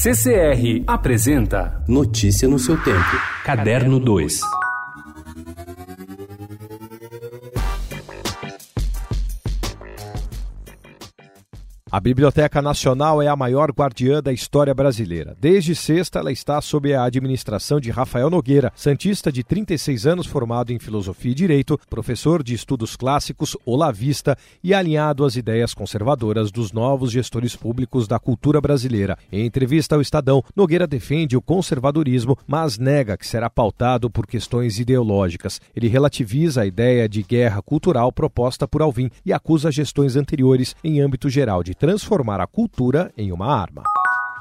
CCR apresenta Notícia no seu tempo. Caderno 2. A Biblioteca Nacional é a maior guardiã da história brasileira. Desde sexta, ela está sob a administração de Rafael Nogueira, santista de 36 anos, formado em Filosofia e Direito, professor de estudos clássicos olavista e alinhado às ideias conservadoras dos novos gestores públicos da cultura brasileira. Em entrevista ao Estadão, Nogueira defende o conservadorismo, mas nega que será pautado por questões ideológicas. Ele relativiza a ideia de guerra cultural proposta por Alvim e acusa gestões anteriores em âmbito geral de transformar a cultura em uma arma.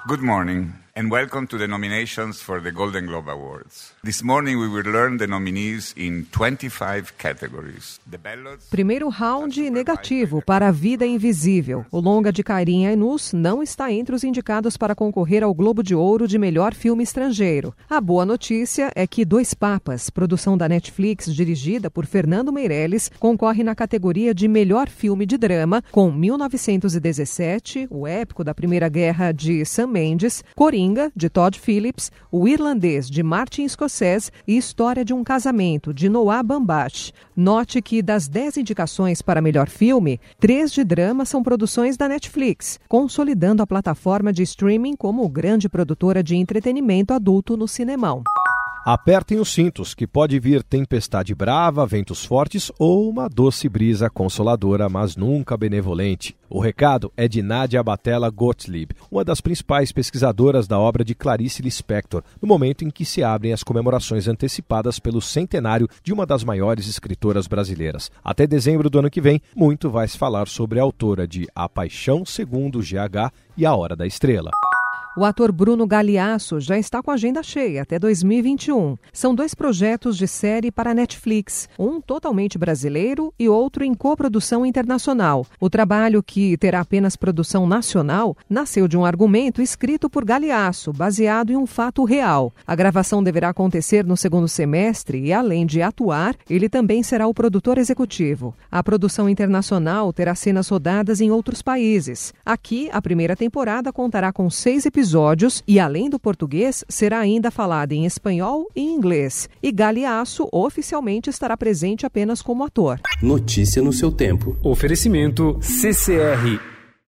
Good morning and welcome to the nominations for the Golden Globe Awards. This morning we will learn the nominees in 25 categories. The ballots... Primeiro round negativo para A Vida Invisível. O longa de Kairin Ainus não está entre os indicados para concorrer ao Globo de Ouro de melhor filme estrangeiro. A boa notícia é que Dois Papas, produção da Netflix dirigida por Fernando Meirelles, concorre na categoria de melhor filme de drama com 1917, o épico da Primeira Guerra de Sam Mendes, Coringa Coringa, de Todd Phillips, O Irlandês, de Martin Scorsese e História de um Casamento, de Noah Baumbach. Note que das dez indicações para melhor filme, três de drama são produções da Netflix, consolidando a plataforma de streaming como grande produtora de entretenimento adulto no cinemão. Apertem os cintos, que pode vir tempestade brava, ventos fortes ou uma doce brisa consoladora, mas nunca benevolente. O recado é de Nadia Batella Gottlieb, uma das principais pesquisadoras da obra de Clarice Lispector, no momento em que se abrem as comemorações antecipadas pelo centenário de uma das maiores escritoras brasileiras. Até dezembro do ano que vem, muito vai se falar sobre a autora de A Paixão Segundo GH e A Hora da Estrela. O ator Bruno Galeasso já está com a agenda cheia até 2021. São dois projetos de série para Netflix, um totalmente brasileiro e outro em coprodução internacional. O trabalho, que terá apenas produção nacional, nasceu de um argumento escrito por Galeasso, baseado em um fato real. A gravação deverá acontecer no segundo semestre e, além de atuar, ele também será o produtor executivo. A produção internacional terá cenas rodadas em outros países. Aqui, a primeira temporada contará com seis episódios episódios e, além do português, será ainda falada em espanhol e inglês. E Galeasso oficialmente estará presente apenas como ator. Notícia no seu tempo. Oferecimento CCR